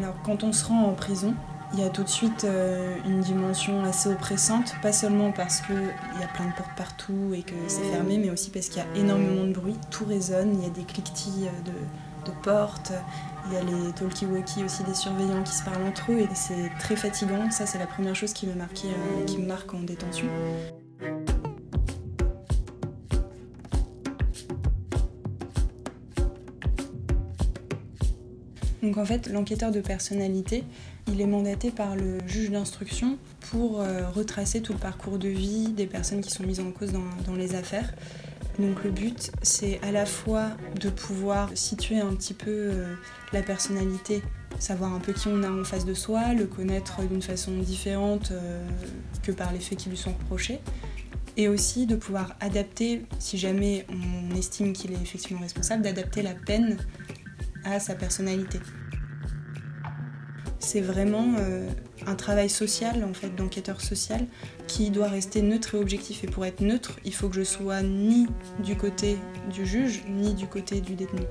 Alors quand on se rend en prison, il y a tout de suite euh, une dimension assez oppressante, pas seulement parce qu'il y a plein de portes partout et que c'est fermé, mais aussi parce qu'il y a énormément de bruit, tout résonne, il y a des cliquetis de, de portes, il y a les talkie-walkie aussi des surveillants qui se parlent entre eux et c'est très fatigant. Ça, c'est la première chose qui me, euh, qui me marque en détention. Donc en fait, l'enquêteur de personnalité, il est mandaté par le juge d'instruction pour euh, retracer tout le parcours de vie des personnes qui sont mises en cause dans les affaires. Donc le but, c'est à la fois de pouvoir situer un petit peu euh, la personnalité, savoir un peu qui on a en face de soi, le connaître d'une façon différente euh, que par les faits qui lui sont reprochés, et aussi de pouvoir adapter, si jamais on estime qu'il est effectivement responsable, d'adapter la peine à sa personnalité. C'est vraiment euh, un travail social, en fait, d'enquêteur social, qui doit rester neutre et objectif. Et pour être neutre, il faut que je sois ni du côté du juge, ni du côté du détenu.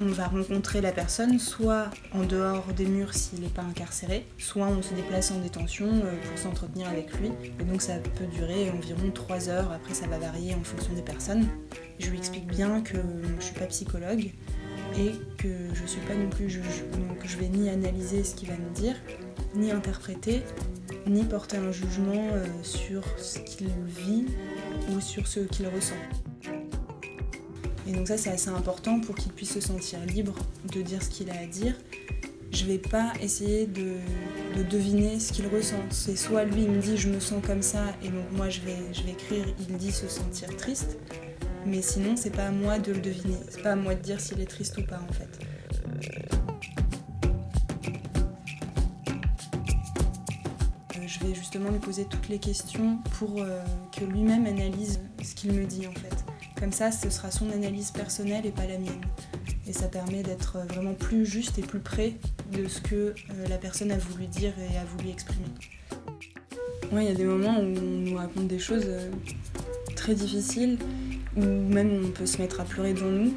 On va rencontrer la personne soit en dehors des murs s'il n'est pas incarcéré, soit on se déplace en détention euh, pour s'entretenir avec lui. Et donc ça peut durer environ 3 heures, après ça va varier en fonction des personnes. Je lui explique bien que je ne suis pas psychologue, et que je ne suis pas non plus juge. Donc je vais ni analyser ce qu'il va me dire, ni interpréter, ni porter un jugement euh, sur ce qu'il vit ou sur ce qu'il ressent. Et donc ça c'est assez important pour qu'il puisse se sentir libre de dire ce qu'il a à dire. Je vais pas essayer de, de deviner ce qu'il ressent. C'est soit lui il me dit je me sens comme ça et donc moi je vais, je vais écrire il dit se sentir triste mais sinon, c'est pas à moi de le deviner. C'est pas à moi de dire s'il est triste ou pas, en fait. Euh, je vais justement lui poser toutes les questions pour euh, que lui-même analyse ce qu'il me dit, en fait. Comme ça, ce sera son analyse personnelle et pas la mienne. Et ça permet d'être vraiment plus juste et plus près de ce que euh, la personne a voulu dire et a voulu exprimer. Oui, il y a des moments où on nous raconte des choses très difficiles ou même on peut se mettre à pleurer devant nous.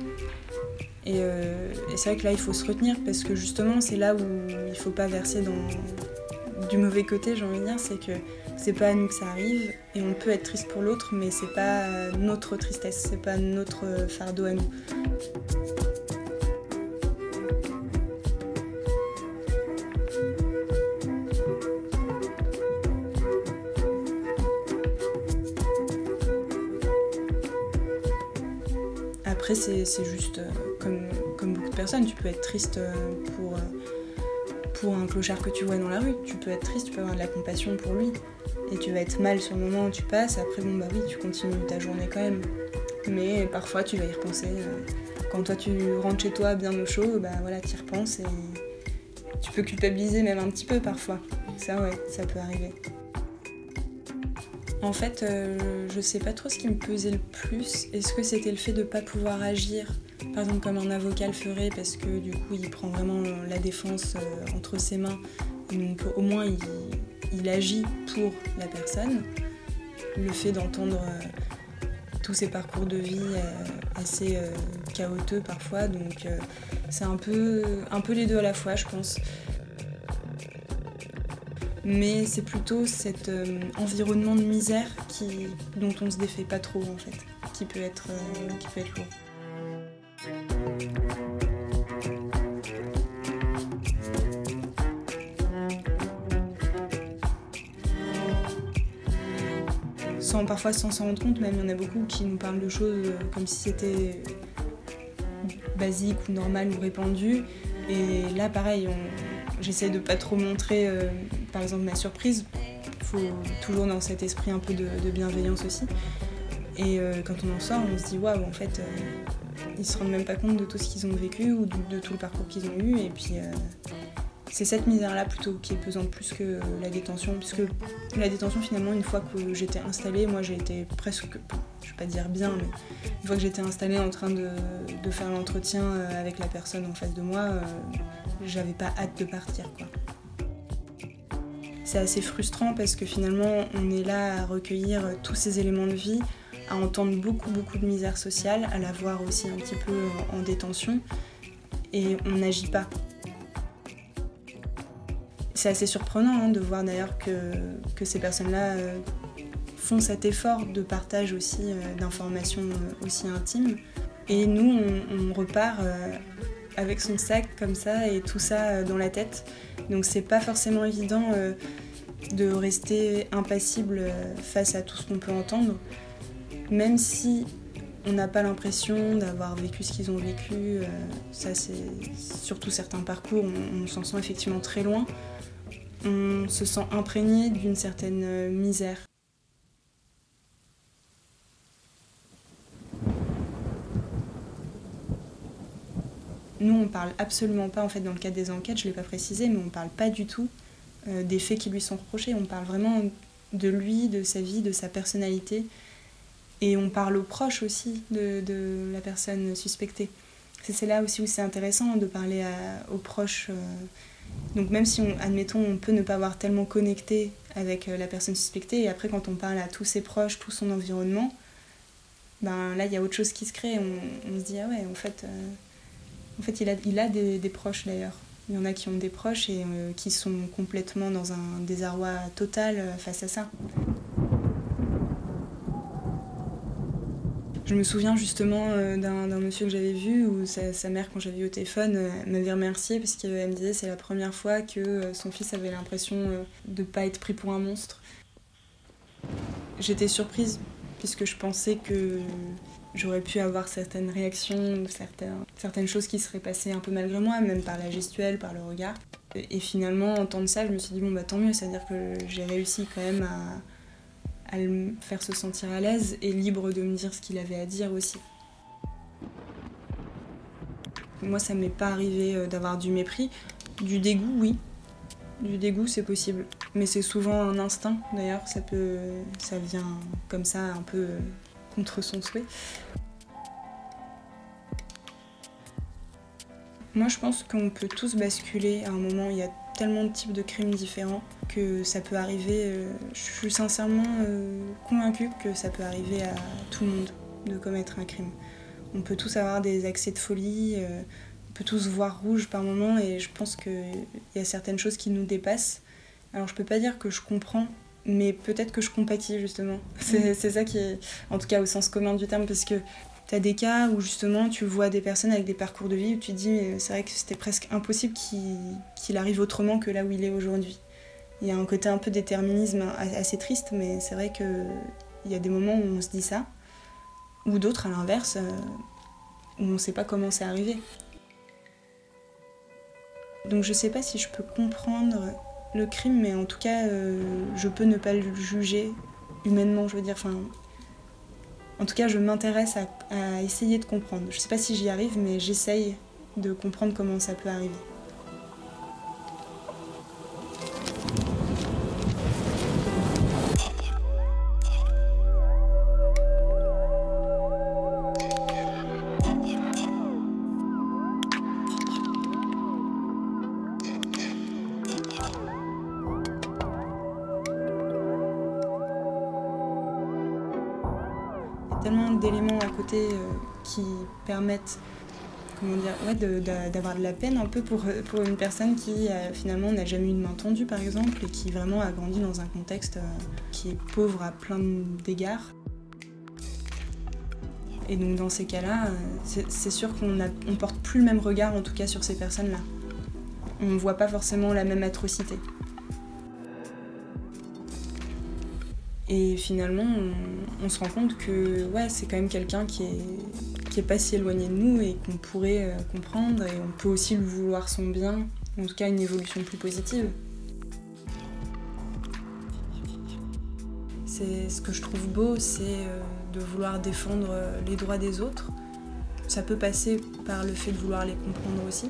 Euh, et, c'est vrai que là, il faut se retenir parce que justement, c'est là où il faut pas verser dans du mauvais côté, j'ai envie de dire, c'est que c'est pas à nous que ça arrive et on peut être triste pour l'autre, mais c'est pas notre tristesse, c'est pas notre fardeau à nous. C'est juste euh, comme, beaucoup de personnes. Tu peux être triste euh, pour, euh, pour un clochard que tu vois dans la rue. Tu peux être triste, tu peux avoir de la compassion pour lui. Et tu vas être mal sur le moment où tu passes. Après, bon, bah oui, tu continues ta journée quand même. Mais parfois, tu vas y repenser. Quand toi, tu rentres chez toi bien au chaud, bah voilà, tu y repenses et tu peux culpabiliser même un petit peu parfois. Ça, ouais, ça peut arriver. En fait, euh, je sais pas trop ce qui me pesait le plus. Est-ce que c'était le fait de ne pas pouvoir agir, par exemple comme un avocat le ferait, parce que du coup il prend vraiment la défense euh, entre ses mains, donc au moins il, agit pour la personne. Le fait d'entendre euh, tous ses parcours de vie assez chaotiques parfois, donc c'est un peu, un peu les deux à la fois, je pense mais c'est plutôt cet euh, environnement de misère dont on se défait pas trop en fait, qui peut être, euh, qui peut être lourd. Sans, parfois sans s'en rendre compte, même il y en a beaucoup qui nous parlent de choses euh, comme si c'était basique ou normal ou répandu. Et là, pareil, j'essaie de pas trop montrer par exemple ma surprise, faut toujours dans cet esprit un peu de, bienveillance aussi. Et euh, quand on en sort, on se dit waouh, en fait, euh, ils se rendent même pas compte de tout ce qu'ils ont vécu ou de, tout le parcours qu'ils ont eu. Et puis euh, c'est cette misère-là plutôt qui est pesante plus que la détention, puisque la détention finalement, une fois que j'étais installée, moi j'ai été presque, je vais pas dire bien, mais une fois que j'étais installée en train de, faire l'entretien avec la personne en face de moi, j'avais pas hâte de partir c'est assez frustrant parce que finalement on est là à recueillir tous ces éléments de vie, à entendre beaucoup beaucoup de misère sociale, à la voir aussi un petit peu en détention et on n'agit pas. C'est assez surprenant hein, de voir d'ailleurs que, que, ces personnes-là euh, font cet effort de partage aussi euh, d'informations euh, aussi intimes. Et nous, on, repart avec son sac comme ça et tout ça dans la tête. Donc c'est pas forcément évident de rester impassible face à tout ce qu'on peut entendre, même si on n'a pas l'impression d'avoir vécu ce qu'ils ont vécu. ça, c'est surtout certains parcours, on s'en sent effectivement très loin on se sent imprégné d'une certaine euh, misère. Nous, on parle absolument pas, en fait, dans le cadre des enquêtes, je l'ai pas précisé, mais on ne parle pas du tout euh, des faits qui lui sont reprochés. On parle vraiment de lui, de sa vie, de sa personnalité. Et on parle aux proches aussi de, la personne suspectée. C'est là aussi où c'est intéressant de parler aux proches. Euh, donc même si, on, admettons, on peut ne pas avoir tellement connecté avec euh, la personne suspectée, et après quand on parle à tous ses proches, tout son environnement, ben là il y a autre chose qui se crée. On, se dit ah ouais, en fait, euh, en fait il a, il a des, proches d'ailleurs. Il y en a qui ont des proches et euh, qui sont complètement dans un désarroi total face à ça. Je me souviens justement euh, d'un monsieur que j'avais vu où sa, mère, quand j'avais eu au téléphone, euh, m'avait remercié parce qu'elle me disait c'est la première fois que euh, son fils avait l'impression de ne pas être pris pour un monstre. J'étais surprise puisque je pensais que j'aurais pu avoir certaines réactions, certaines, choses qui seraient passées un peu malgré moi, même par la gestuelle, par le regard. Et, finalement, entendre ça, je me suis dit bon bah tant mieux, c'est-à-dire que j'ai réussi quand même à à le faire se sentir à l'aise et libre de me dire ce qu'il avait à dire aussi. Moi, ça m'est pas arrivé euh, d'avoir du mépris. Du dégoût, oui. Du dégoût, c'est possible. Mais c'est souvent un instinct, d'ailleurs. Ça peut, ça vient comme ça, un peu euh, contre son souhait. Moi, je pense qu'on peut tous basculer à un moment. Il y a tellement de types de crimes différents que ça peut arriver. Euh, je suis sincèrement euh, convaincue que ça peut arriver à tout le monde de commettre un crime. On peut tous avoir des accès de folie, euh, on peut tous voir rouge par moment et je pense qu'il y a certaines choses qui nous dépassent. Alors je peux pas dire que je comprends, mais peut-être que je compatis justement. C'est ça qui est, en tout cas au sens commun du terme, parce que tu as des cas où justement tu vois des personnes avec des parcours de vie où tu te dis c'est vrai que c'était presque impossible qu'il arrive autrement que là où il est aujourd'hui. Il y a un côté un peu déterminisme assez triste, mais c'est vrai qu'il y a des moments où on se dit ça, ou d'autres à l'inverse, euh, où on ne sait pas comment c'est arrivé. Donc je sais pas si je peux comprendre le crime, mais en tout cas, euh, je peux ne pas le juger humainement, je veux dire. Enfin, en tout cas, je m'intéresse à, essayer de comprendre. Je ne sais pas si j'y arrive, mais j'essaye de comprendre comment ça peut arriver. D'éléments à côté euh, qui permettent comment dire, d'avoir de, la peine un peu pour, pour une personne qui euh, finalement n'a jamais eu de main tendue par exemple et qui vraiment a grandi dans un contexte euh, qui est pauvre à plein d'égards. Et donc dans ces cas-là, c'est sûr qu'on ne porte plus le même regard en tout cas sur ces personnes-là. On ne voit pas forcément la même atrocité. Et finalement, on, se rend compte que ouais, c'est quand même quelqu'un qui est, qui est pas si éloigné de nous et qu'on pourrait euh, comprendre et on peut aussi lui vouloir son bien, en tout cas une évolution plus positive. C'est ce que je trouve beau, c'est euh, de vouloir défendre euh, les droits des autres. Ça peut passer par le fait de vouloir les comprendre aussi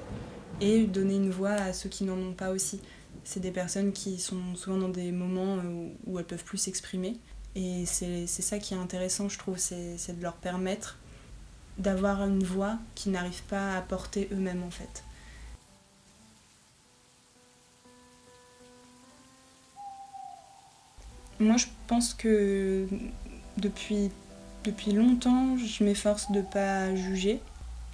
et donner une voix à ceux qui n'en ont pas aussi c'est des personnes qui sont souvent dans des moments euh, où, elles peuvent plus s'exprimer. Et c'est ça qui est intéressant, je trouve, c'est de leur permettre d'avoir une voix qu'ils n'arrivent pas à porter eux-mêmes en fait. Moi, je pense que depuis, longtemps, je m'efforce de ne pas juger.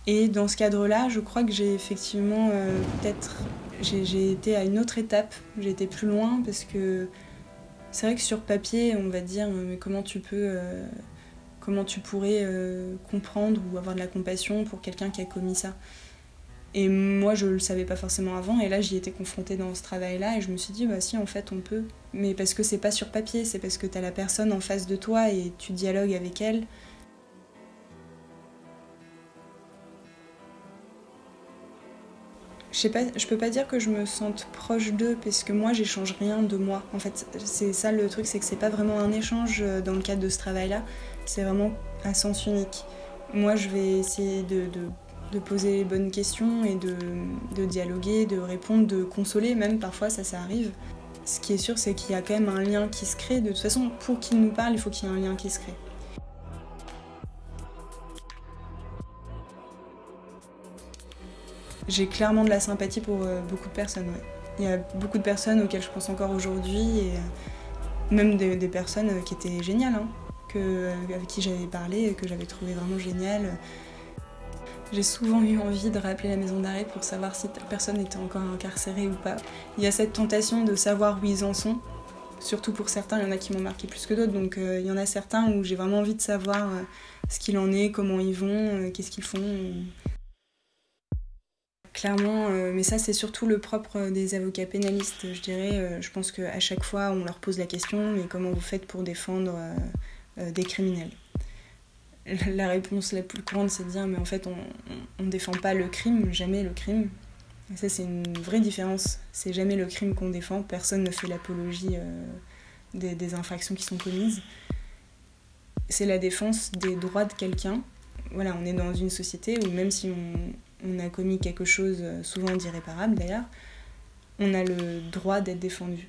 Et dans ce cadre-là, je crois que j'ai effectivement euh, peut-être j'ai été à une autre étape, j'ai été plus loin parce que c'est vrai que sur papier, on va dire, mais comment tu peux, euh, comment tu pourrais euh, comprendre ou avoir de la compassion pour quelqu'un qui a commis ça? Et moi, je le savais pas forcément avant, et là, j'y étais confrontée dans ce travail-là, et je me suis dit, bah si, en fait, on peut. Mais parce que c'est pas sur papier, c'est parce que tu as la personne en face de toi et tu dialogues avec elle. Je pas, peux pas dire que je me sente proche d'eux parce que moi j'échange rien de moi. En fait, c'est ça le truc, c'est que c'est pas vraiment un échange euh, dans le cadre de ce travail-là. C'est vraiment un sens unique. Moi, je vais essayer de, poser les bonnes questions et de, de, dialoguer, de répondre, de consoler, même parfois ça, ça arrive. Ce qui est sûr, c'est qu'il y a quand même un lien qui se crée. De toute façon, pour qu'il nous parle, il faut qu'il y ait un lien qui se crée. J'ai clairement de la sympathie pour euh, beaucoup de personnes. Il y a beaucoup de personnes auxquelles je pense encore aujourd'hui, et euh, même des, personnes euh, qui étaient géniales, hein, avec qui j'avais parlé, que j'avais trouvé vraiment géniales. J'ai souvent eu envie de rappeler la maison d'arrêt pour savoir si telle personne était encore incarcérée ou pas. Il y a cette tentation de savoir où ils en sont. Surtout pour certains, il y en a qui m'ont marqué plus que d'autres. Donc il y en a certains où j'ai vraiment envie de savoir ce qu'il en est, comment ils vont, qu'est-ce qu'ils font. Clairement, euh, mais ça c'est surtout le propre des avocats pénalistes, je dirais. Euh, je pense qu'à chaque fois on leur pose la question, mais comment vous faites pour défendre euh, des criminels? La réponse la plus courante c'est de dire, mais en fait on ne défend pas le crime, jamais le crime. Et ça c'est une vraie différence, c'est jamais le crime qu'on défend, personne ne fait l'apologie des, des infractions qui sont commises. C'est la défense des droits de quelqu'un. Voilà, on est dans une société où même si on, on a commis quelque chose, euh, souvent d'irréparable d'ailleurs, on a le droit d'être défendu.